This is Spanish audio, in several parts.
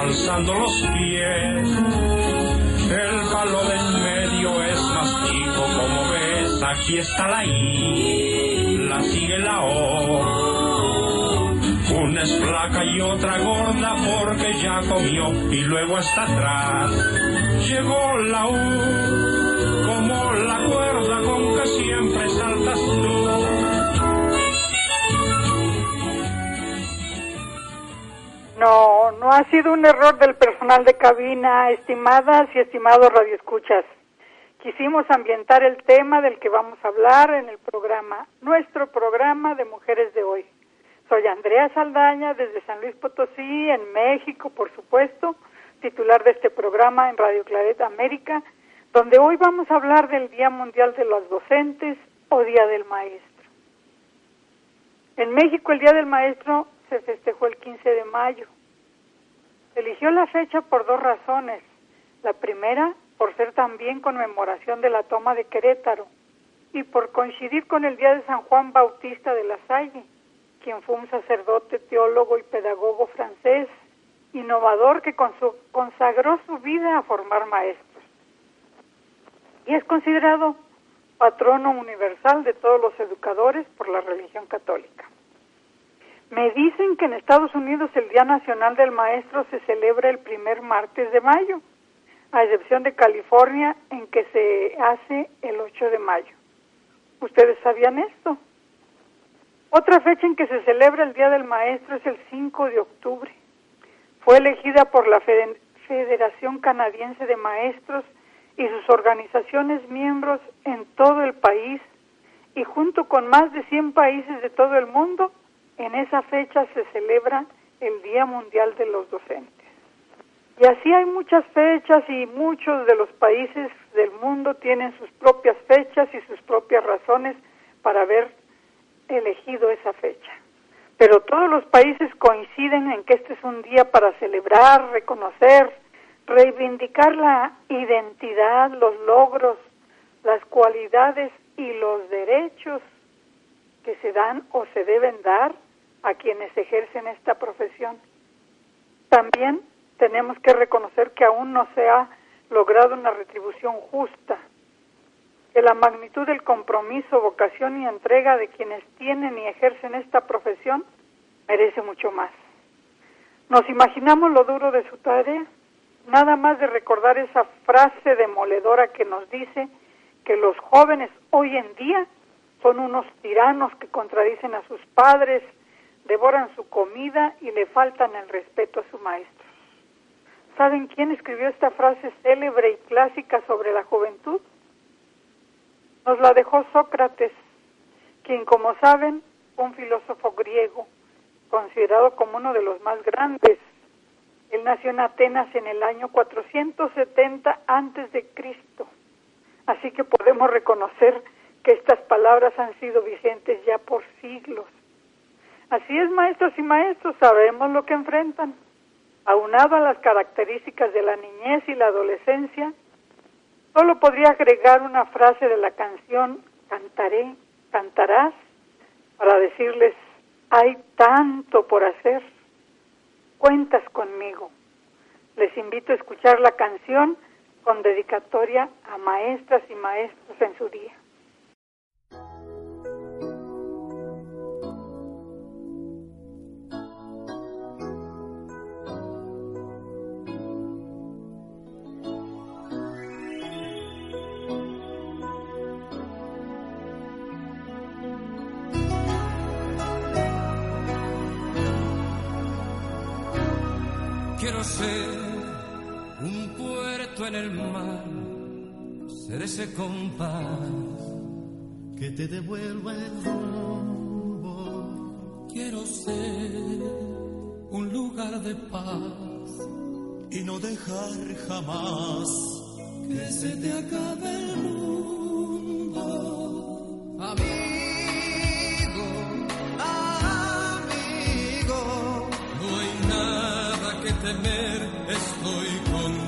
alzando los pies. El palo del medio es mastico, como ves, aquí está la I, la sigue la O. Una es flaca y otra gorda porque ya comió y luego está atrás. Llegó la U, No, no ha sido un error del personal de cabina, estimadas y estimados radioescuchas. Quisimos ambientar el tema del que vamos a hablar en el programa, nuestro programa de Mujeres de Hoy. Soy Andrea Saldaña desde San Luis Potosí, en México, por supuesto, titular de este programa en Radio Claret América, donde hoy vamos a hablar del Día Mundial de los Docentes o Día del Maestro. En México el Día del Maestro se festejó el 15 de mayo. eligió la fecha por dos razones. La primera, por ser también conmemoración de la toma de Querétaro y por coincidir con el día de San Juan Bautista de la Salle, quien fue un sacerdote, teólogo y pedagogo francés, innovador que consagró su vida a formar maestros. Y es considerado patrono universal de todos los educadores por la religión católica. Me dicen que en Estados Unidos el Día Nacional del Maestro se celebra el primer martes de mayo, a excepción de California, en que se hace el 8 de mayo. ¿Ustedes sabían esto? Otra fecha en que se celebra el Día del Maestro es el 5 de octubre. Fue elegida por la Federación Canadiense de Maestros y sus organizaciones miembros en todo el país y junto con más de 100 países de todo el mundo en esa fecha se celebra el Día Mundial de los Docentes. Y así hay muchas fechas y muchos de los países del mundo tienen sus propias fechas y sus propias razones para haber elegido esa fecha. Pero todos los países coinciden en que este es un día para celebrar, reconocer, reivindicar la identidad, los logros, las cualidades y los derechos que se dan o se deben dar a quienes ejercen esta profesión. También tenemos que reconocer que aún no se ha logrado una retribución justa, que la magnitud del compromiso, vocación y entrega de quienes tienen y ejercen esta profesión merece mucho más. ¿Nos imaginamos lo duro de su tarea? Nada más de recordar esa frase demoledora que nos dice que los jóvenes hoy en día son unos tiranos que contradicen a sus padres, devoran su comida y le faltan el respeto a su maestro. ¿Saben quién escribió esta frase célebre y clásica sobre la juventud? Nos la dejó Sócrates, quien, como saben, fue un filósofo griego, considerado como uno de los más grandes. Él nació en Atenas en el año 470 antes de Cristo. Así que podemos reconocer que estas palabras han sido vigentes ya por siglos. Así es, maestros y maestros, sabemos lo que enfrentan. Aunado a las características de la niñez y la adolescencia, solo podría agregar una frase de la canción Cantaré, cantarás, para decirles, hay tanto por hacer. Cuentas conmigo. Les invito a escuchar la canción con dedicatoria a maestras y maestros en su día. Compás que te devuelva el rumbo. Quiero ser un lugar de paz y no dejar jamás que se te acabe el mundo. Amigo, amigo, no hay nada que temer, estoy contigo.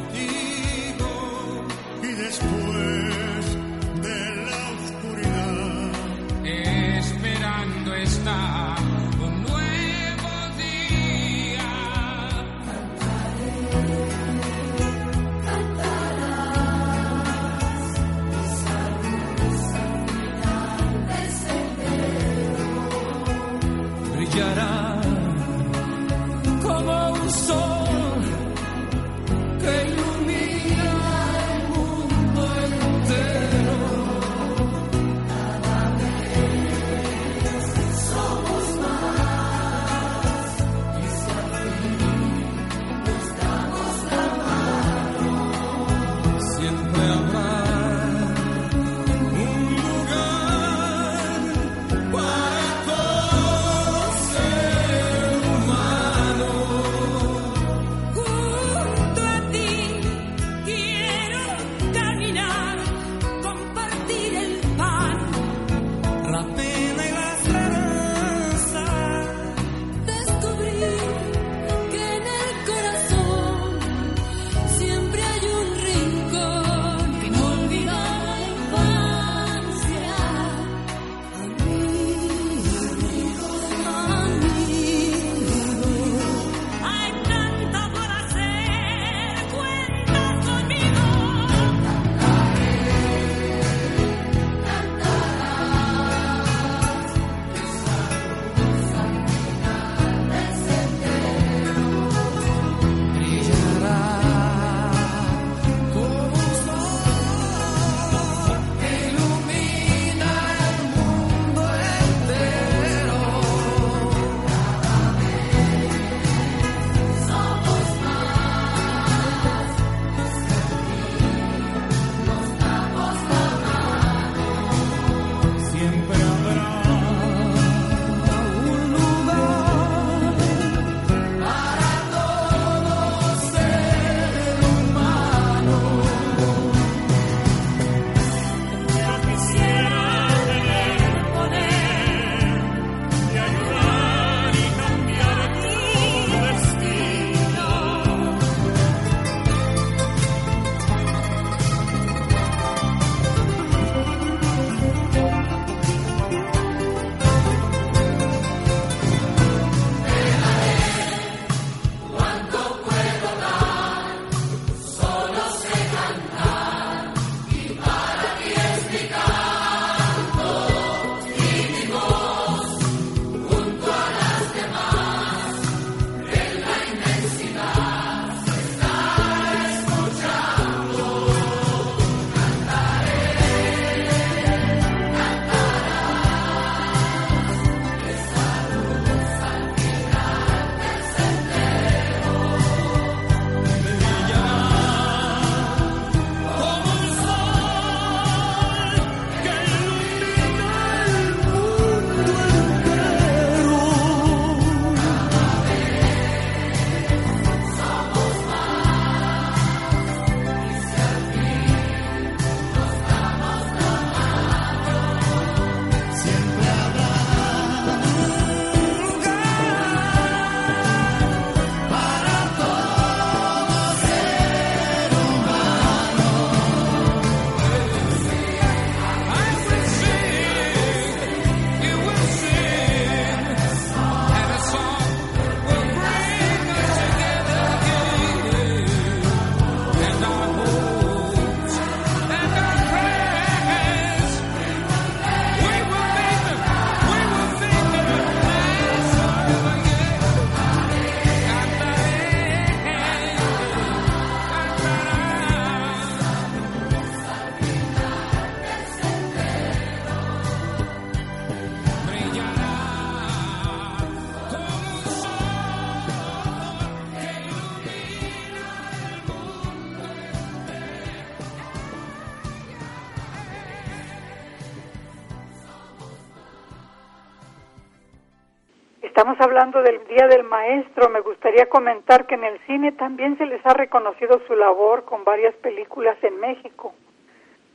Día del Maestro, me gustaría comentar que en el cine también se les ha reconocido su labor con varias películas en México.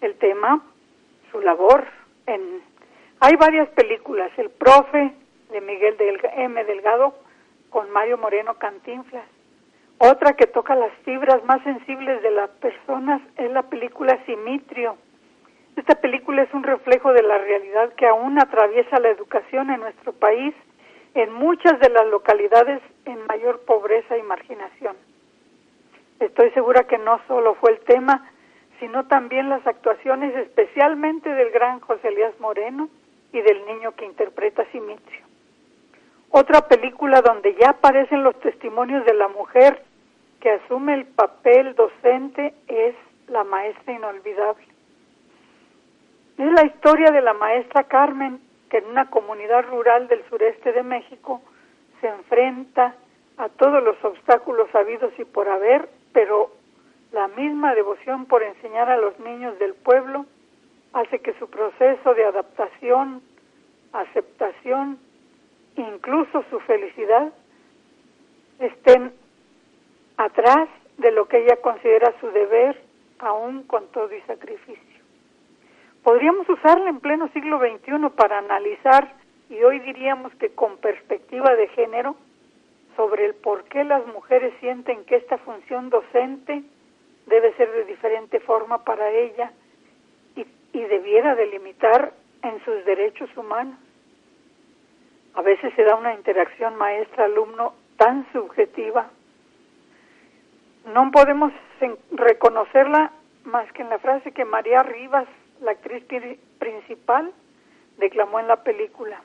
El tema, su labor en... Hay varias películas, El Profe de Miguel M. Delgado con Mario Moreno Cantinflas. Otra que toca las fibras más sensibles de las personas es la película Simitrio. Esta película es un reflejo de la realidad que aún atraviesa la educación en nuestro país en muchas de las localidades en mayor pobreza y marginación. Estoy segura que no solo fue el tema, sino también las actuaciones especialmente del gran José Elías Moreno y del niño que interpreta Simitrio. Otra película donde ya aparecen los testimonios de la mujer que asume el papel docente es La Maestra Inolvidable. Es la historia de la maestra Carmen, en una comunidad rural del sureste de México se enfrenta a todos los obstáculos habidos y por haber, pero la misma devoción por enseñar a los niños del pueblo hace que su proceso de adaptación, aceptación, incluso su felicidad, estén atrás de lo que ella considera su deber, aún con todo y sacrificio podríamos usarla en pleno siglo XXI para analizar, y hoy diríamos que con perspectiva de género, sobre el por qué las mujeres sienten que esta función docente debe ser de diferente forma para ella y, y debiera delimitar en sus derechos humanos. A veces se da una interacción maestra-alumno tan subjetiva. No podemos reconocerla más que en la frase que María Rivas la actriz principal, declamó en la película.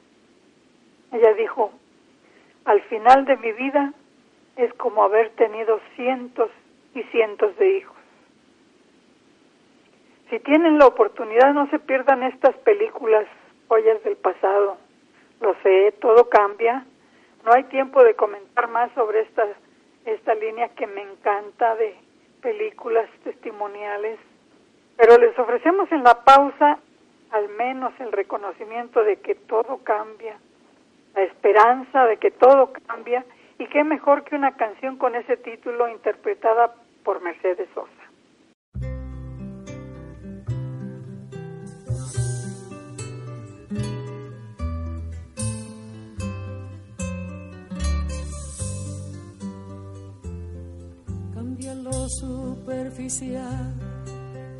Ella dijo, al final de mi vida es como haber tenido cientos y cientos de hijos. Si tienen la oportunidad, no se pierdan estas películas, joyas del pasado. Lo sé, todo cambia. No hay tiempo de comentar más sobre esta, esta línea que me encanta de películas testimoniales pero les ofrecemos en la pausa al menos el reconocimiento de que todo cambia, la esperanza de que todo cambia y qué mejor que una canción con ese título interpretada por Mercedes Sosa. Cambia lo superficial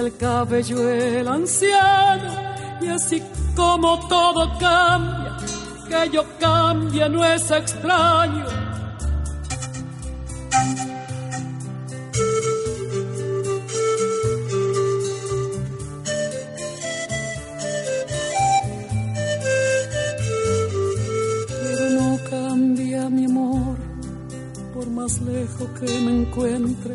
el cabello el anciano, y así como todo cambia, que yo cambie no es extraño. Pero no cambia mi amor, por más lejos que me encuentre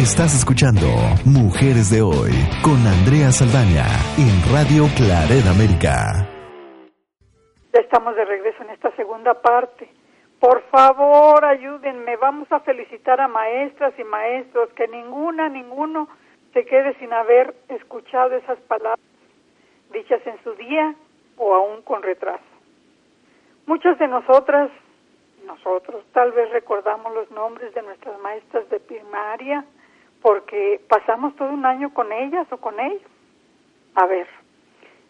Estás escuchando Mujeres de Hoy con Andrea Saldaña en Radio Claret América. Ya estamos de regreso en esta segunda parte. Por favor, ayúdenme. Vamos a felicitar a maestras y maestros. Que ninguna, ninguno se quede sin haber escuchado esas palabras dichas en su día o aún con retraso. Muchas de nosotras, nosotros, tal vez recordamos los nombres de nuestras maestras de primaria porque pasamos todo un año con ellas o con ellos. A ver,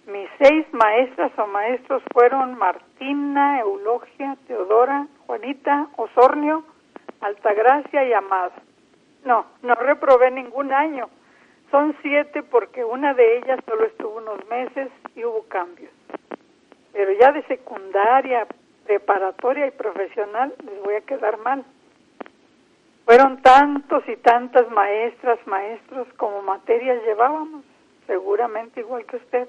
mis seis maestras o maestros fueron Martina, Eulogia, Teodora, Juanita, Osornio, Altagracia y Amada. No, no reprobé ningún año. Son siete porque una de ellas solo estuvo unos meses y hubo cambios. Pero ya de secundaria, preparatoria y profesional les voy a quedar mal. Fueron tantos y tantas maestras, maestros como materias llevábamos, seguramente igual que ustedes.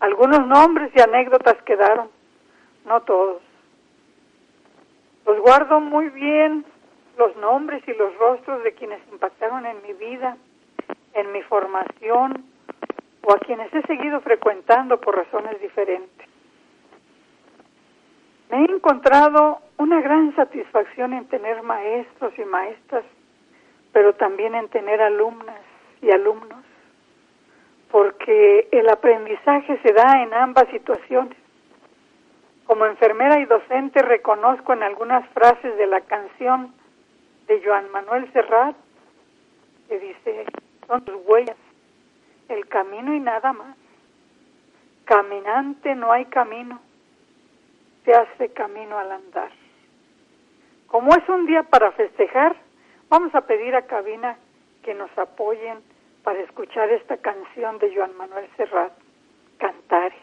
Algunos nombres y anécdotas quedaron, no todos. Los guardo muy bien, los nombres y los rostros de quienes impactaron en mi vida, en mi formación o a quienes he seguido frecuentando por razones diferentes. Me he encontrado una gran satisfacción en tener maestros y maestras, pero también en tener alumnas y alumnos, porque el aprendizaje se da en ambas situaciones. Como enfermera y docente reconozco en algunas frases de la canción de Joan Manuel Serrat, que dice, son tus huellas, el camino y nada más. Caminante no hay camino, se hace camino al andar. Como es un día para festejar, vamos a pedir a cabina que nos apoyen para escuchar esta canción de Joan Manuel Serrat, Cantares.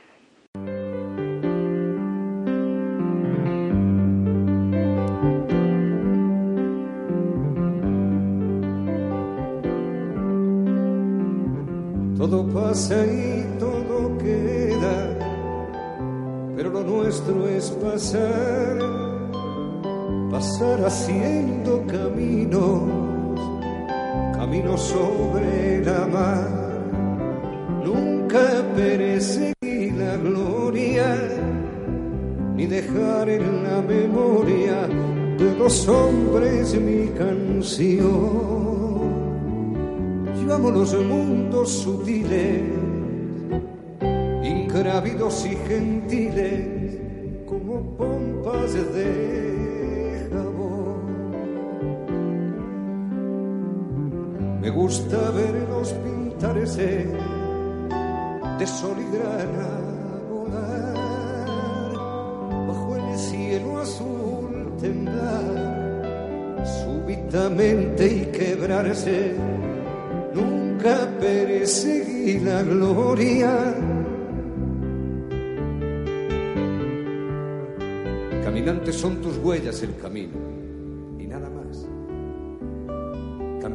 Todo pasa y todo queda, pero lo nuestro es pasar, pasar haciendo caminos, caminos sobre la mar. Nunca perseguir la gloria, ni dejar en la memoria de los hombres mi canción llevamos los mundos sutiles, ingrávidos y gentiles, como pompas de Me gusta verlos pintarse de sol y grana volar bajo el cielo azul temblar súbitamente y quebrarse. Nunca perseguí la gloria. Caminantes son tus huellas el camino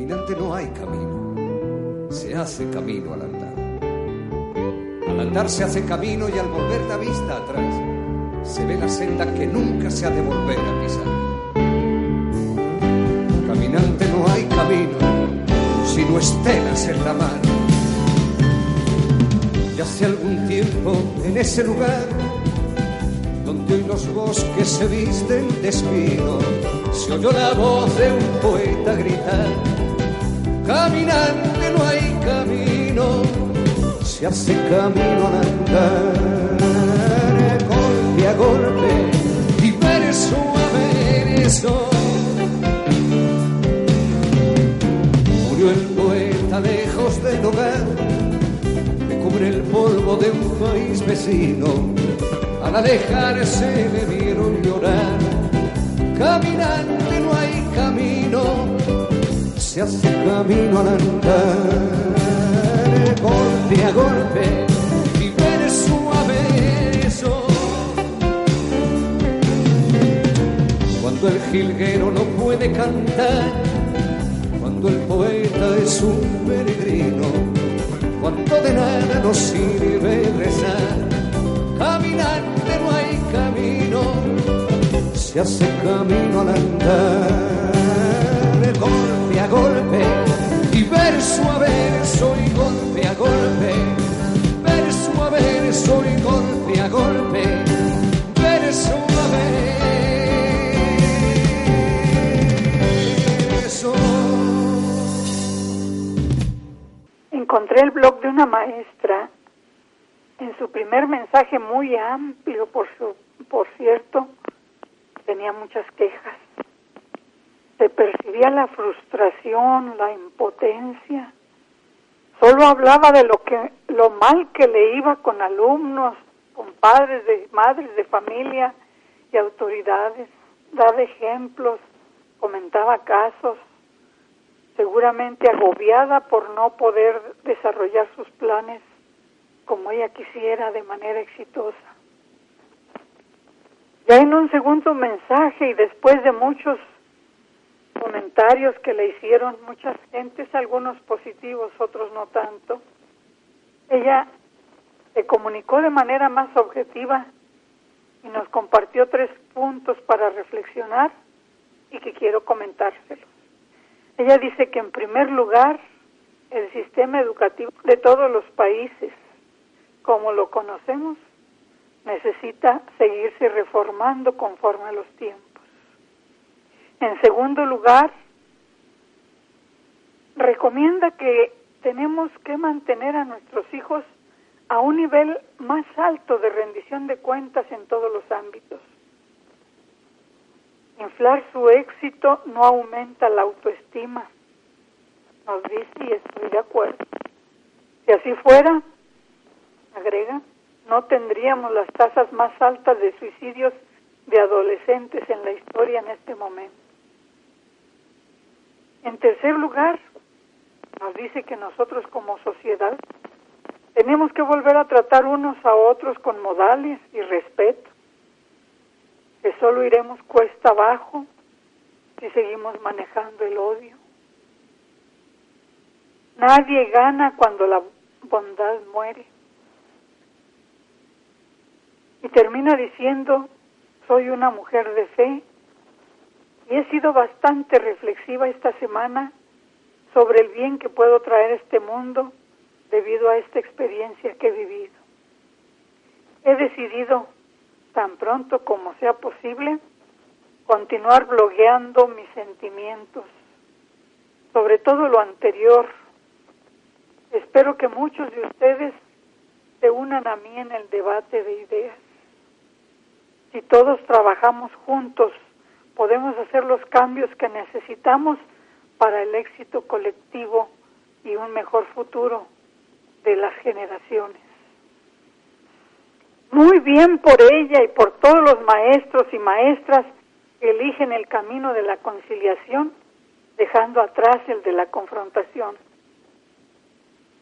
Caminante no hay camino, se hace camino al andar. Al andar se hace camino y al volver la vista atrás se ve la senda que nunca se ha de volver a pisar. Caminante no hay camino, sino estelas en la mar. Ya hace algún tiempo en ese lugar donde hoy los bosques se visten de espino, se oyó la voz de un poeta gritar, caminante no hay camino, se hace camino al andar, golpe a golpe y verso a verso. Murió el poeta lejos del hogar, me cubre el polvo de un país vecino. Al alejarse me vieron llorar. Caminante no hay camino, se hace camino al andar, golpe a golpe y verso a verso. Cuando el jilguero no puede cantar, cuando el poeta es un peregrino, cuando de nada nos sirve rezar. Caminante no hay camino, se hace camino al andar, golpe a golpe y verso a verso y golpe a golpe, verso a verso y golpe a golpe, verso a verso. Encontré el blog de una maestra en su primer mensaje muy amplio, por, su, por cierto, tenía muchas quejas. Se percibía la frustración, la impotencia. Solo hablaba de lo que lo mal que le iba con alumnos, con padres de madres de familia y autoridades. Daba ejemplos, comentaba casos, seguramente agobiada por no poder desarrollar sus planes como ella quisiera de manera exitosa. Ya en un segundo mensaje y después de muchos comentarios que le hicieron muchas gentes, algunos positivos, otros no tanto, ella se comunicó de manera más objetiva y nos compartió tres puntos para reflexionar y que quiero comentárselos. Ella dice que en primer lugar el sistema educativo de todos los países como lo conocemos, necesita seguirse reformando conforme a los tiempos. En segundo lugar, recomienda que tenemos que mantener a nuestros hijos a un nivel más alto de rendición de cuentas en todos los ámbitos. Inflar su éxito no aumenta la autoestima, nos dice y estoy de acuerdo. Si así fuera, agrega, no tendríamos las tasas más altas de suicidios de adolescentes en la historia en este momento. En tercer lugar, nos dice que nosotros como sociedad tenemos que volver a tratar unos a otros con modales y respeto, que solo iremos cuesta abajo si seguimos manejando el odio. Nadie gana cuando la bondad muere. Y termina diciendo, soy una mujer de fe y he sido bastante reflexiva esta semana sobre el bien que puedo traer a este mundo debido a esta experiencia que he vivido. He decidido, tan pronto como sea posible, continuar blogueando mis sentimientos, sobre todo lo anterior. Espero que muchos de ustedes se unan a mí en el debate de ideas. Si todos trabajamos juntos, podemos hacer los cambios que necesitamos para el éxito colectivo y un mejor futuro de las generaciones. Muy bien por ella y por todos los maestros y maestras que eligen el camino de la conciliación, dejando atrás el de la confrontación.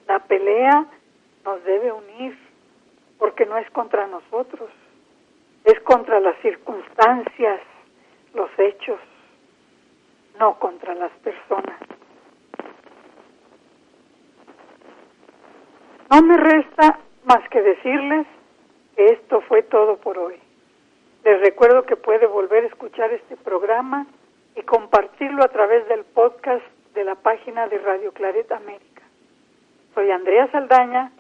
La pelea nos debe unir, porque no es contra nosotros, es contra las circunstancias, los hechos, no contra las personas. No me resta más que decirles que esto fue todo por hoy. Les recuerdo que puede volver a escuchar este programa y compartirlo a través del podcast de la página de Radio Claret América. Soy Andrea Saldaña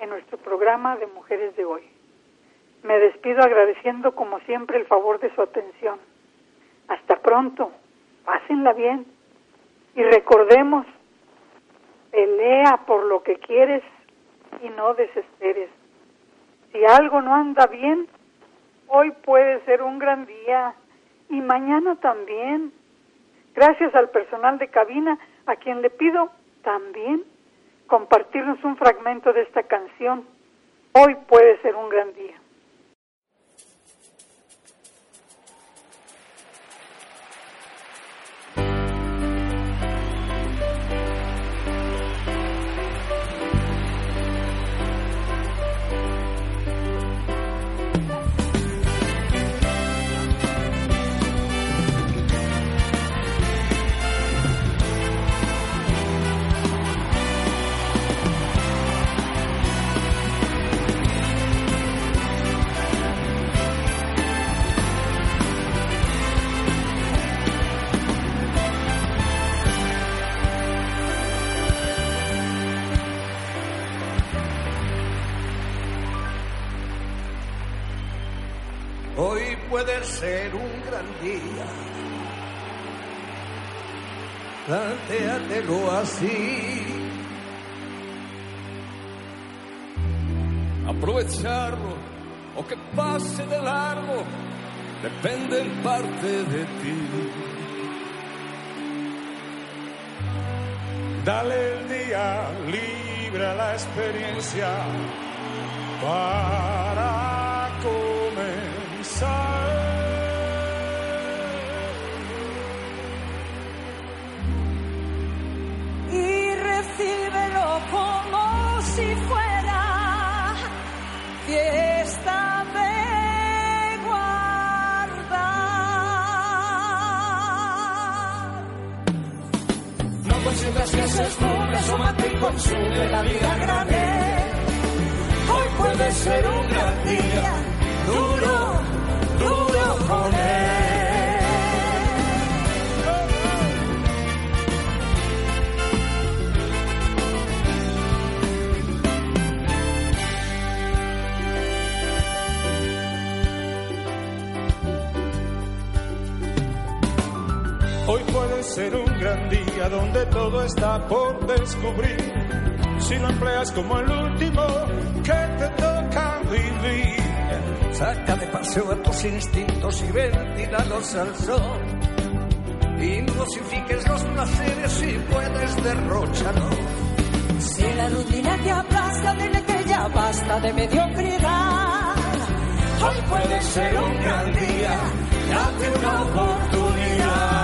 en nuestro programa de Mujeres de Hoy. Me despido agradeciendo como siempre el favor de su atención. Hasta pronto, pásenla bien y recordemos, pelea por lo que quieres y no desesperes. Si algo no anda bien, hoy puede ser un gran día y mañana también. Gracias al personal de cabina, a quien le pido también compartirnos un fragmento de esta canción. Hoy puede ser un gran día. Día. Plantéatelo así. Aprovecharlo o que pase de largo depende en parte de ti. Dale el día, libra la experiencia para comenzar. Esfume, asómate y consume la vida grande. Hoy puede ser un gran día, duro, duro con él. Puede ser un gran día donde todo está por descubrir. Si lo empleas como el último que te toca vivir. Saca de paseo a tus instintos y ventílalos al sol. Y dosifiques los placeres si puedes derrocharlo. Si la rutina te aplasta, dile que ya basta de mediocridad. Hoy puede ser un gran día, date una oportunidad.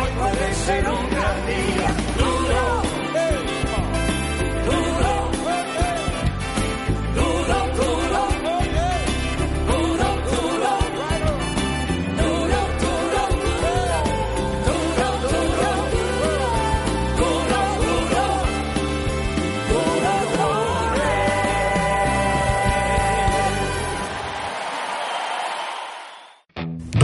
Hoy puede ser un gran día. Duro,